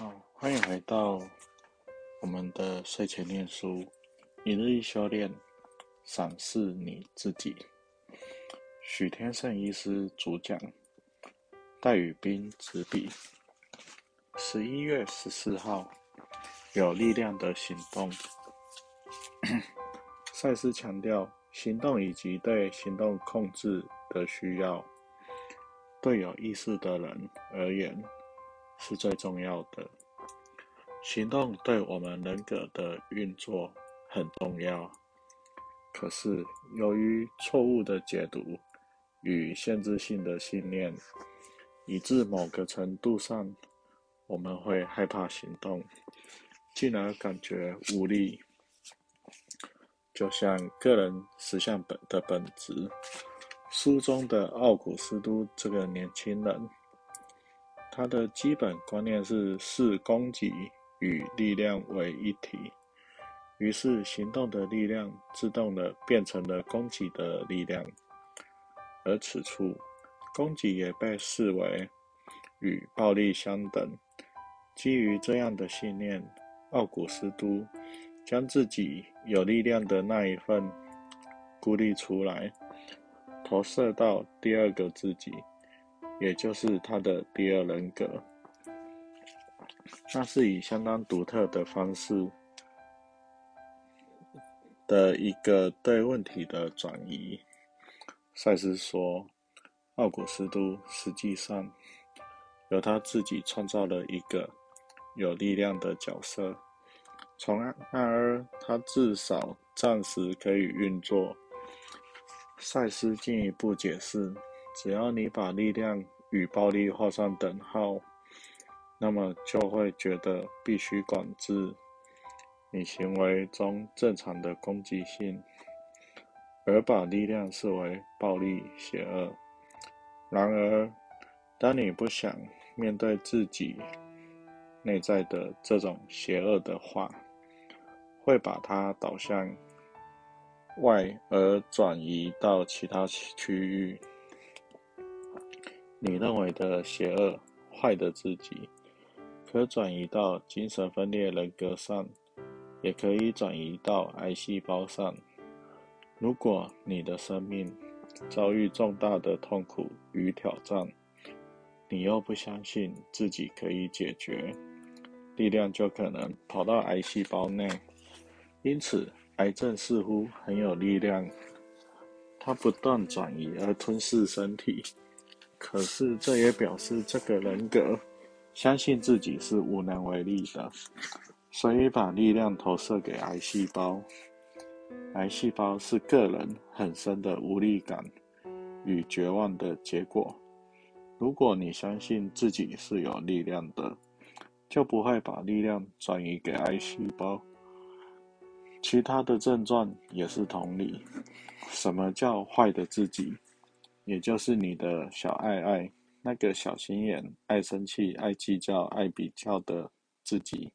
好，欢迎回到我们的睡前念书，一日一修炼，赏识你自己。许天胜医师主讲，戴宇斌执笔。十一月十四号，有力量的行动。赛斯强调，行动以及对行动控制的需要，对有意识的人而言。是最重要的。行动对我们人格的运作很重要，可是由于错误的解读与限制性的信念，以致某个程度上我们会害怕行动，进而感觉无力。就像个人实相本的本质，书中的奥古斯都这个年轻人。他的基本观念是视供给与力量为一体，于是行动的力量自动的变成了供给的力量，而此处供给也被视为与暴力相等。基于这样的信念，奥古斯都将自己有力量的那一份孤立出来，投射到第二个自己。也就是他的第二人格，那是以相当独特的方式的一个对问题的转移。赛斯说，奥古斯都实际上由他自己创造了一个有力量的角色，从那而他至少暂时可以运作。赛斯进一步解释。只要你把力量与暴力画上等号，那么就会觉得必须管制你行为中正常的攻击性，而把力量视为暴力、邪恶。然而，当你不想面对自己内在的这种邪恶的话，会把它导向外而转移到其他区域。你认为的邪恶、坏的自己，可转移到精神分裂人格上，也可以转移到癌细胞上。如果你的生命遭遇重大的痛苦与挑战，你又不相信自己可以解决，力量就可能跑到癌细胞内。因此，癌症似乎很有力量，它不断转移而吞噬身体。可是，这也表示这个人格相信自己是无能为力的，所以把力量投射给癌细胞。癌细胞是个人很深的无力感与绝望的结果。如果你相信自己是有力量的，就不会把力量转移给癌细胞。其他的症状也是同理。什么叫坏的自己？也就是你的小爱爱，那个小心眼、爱生气、爱计较、爱比较的自己，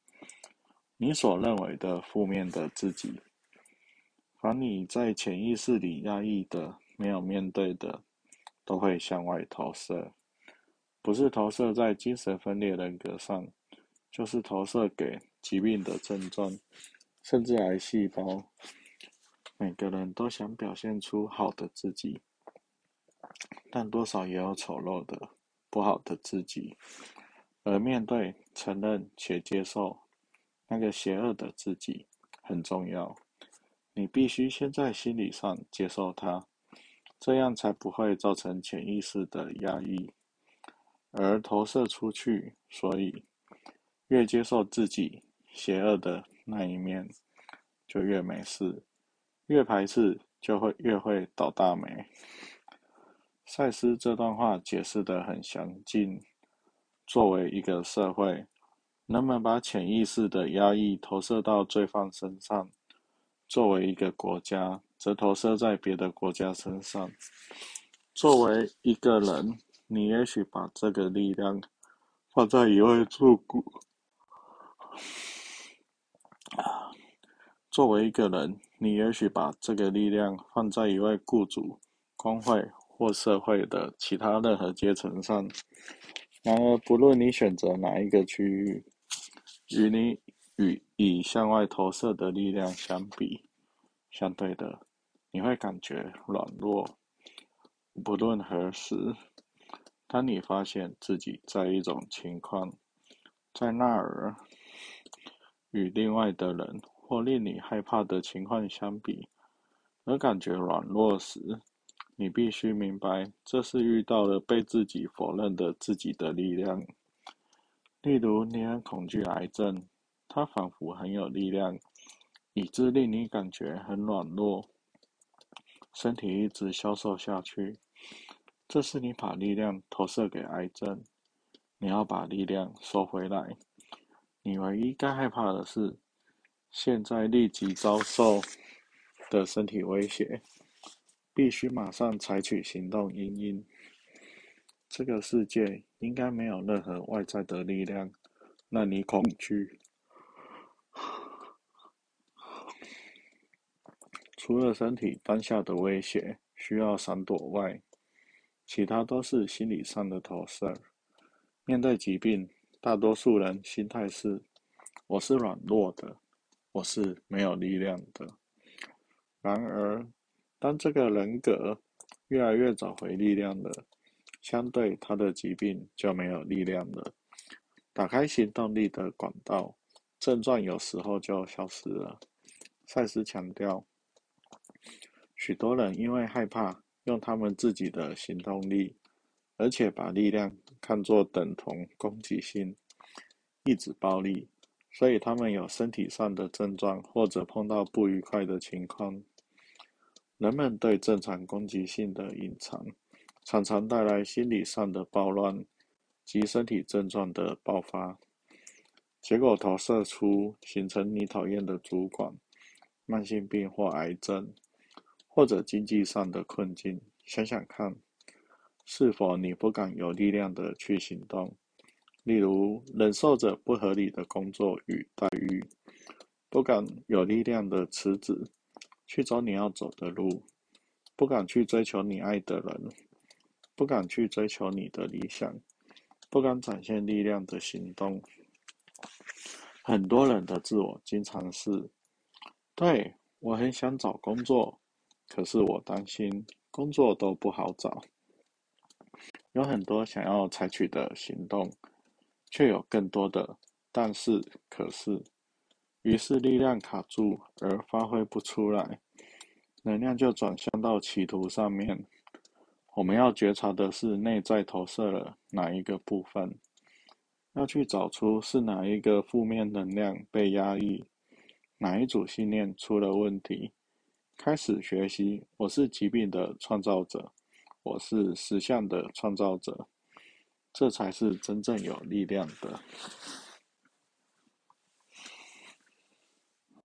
你所认为的负面的自己，凡你在潜意识里压抑的、没有面对的，都会向外投射，不是投射在精神分裂人格上，就是投射给疾病的症状，甚至癌细胞。每个人都想表现出好的自己。但多少也有丑陋的、不好的自己，而面对、承认且接受那个邪恶的自己很重要。你必须先在心理上接受它，这样才不会造成潜意识的压抑，而投射出去。所以，越接受自己邪恶的那一面，就越没事；越排斥，就会越会倒大霉。赛斯这段话解释得很详尽。作为一个社会，人们把潜意识的压抑投射到罪犯身上；作为一个国家，则投射在别的国家身上。作为一个人，你也许把这个力量放在一位住户。作为一个人，你也许把这个力量放在一位雇主、工会。或社会的其他任何阶层上。然而，不论你选择哪一个区域，与你与以向外投射的力量相比，相对的，你会感觉软弱。不论何时，当你发现自己在一种情况，在那儿，与另外的人或令你害怕的情况相比，而感觉软弱时，你必须明白，这是遇到了被自己否认的自己的力量。例如，你很恐惧癌症，它仿佛很有力量，以致令你感觉很软弱，身体一直消瘦下去。这是你把力量投射给癌症，你要把力量收回来。你唯一该害怕的是，现在立即遭受的身体威胁。必须马上采取行动，因应。这个世界应该没有任何外在的力量让你恐惧，除了身体当下的威胁需要闪躲外，其他都是心理上的投射。面对疾病，大多数人心态是：我是软弱的，我是没有力量的。然而，当这个人格越来越找回力量了，相对他的疾病就没有力量了。打开行动力的管道，症状有时候就消失了。赛斯强调，许多人因为害怕用他们自己的行动力，而且把力量看作等同攻击性、意志暴力，所以他们有身体上的症状，或者碰到不愉快的情况。人们对正常攻击性的隐藏，常常带来心理上的暴乱及身体症状的爆发，结果投射出形成你讨厌的主管、慢性病或癌症，或者经济上的困境。想想看，是否你不敢有力量的去行动？例如，忍受着不合理的工作与待遇，不敢有力量的辞职。去走你要走的路，不敢去追求你爱的人，不敢去追求你的理想，不敢展现力量的行动。很多人的自我经常是：对我很想找工作，可是我担心工作都不好找。有很多想要采取的行动，却有更多的但是、可是。于是力量卡住而发挥不出来，能量就转向到企图上面。我们要觉察的是内在投射了哪一个部分，要去找出是哪一个负面能量被压抑，哪一组信念出了问题。开始学习，我是疾病的创造者，我是实相的创造者，这才是真正有力量的。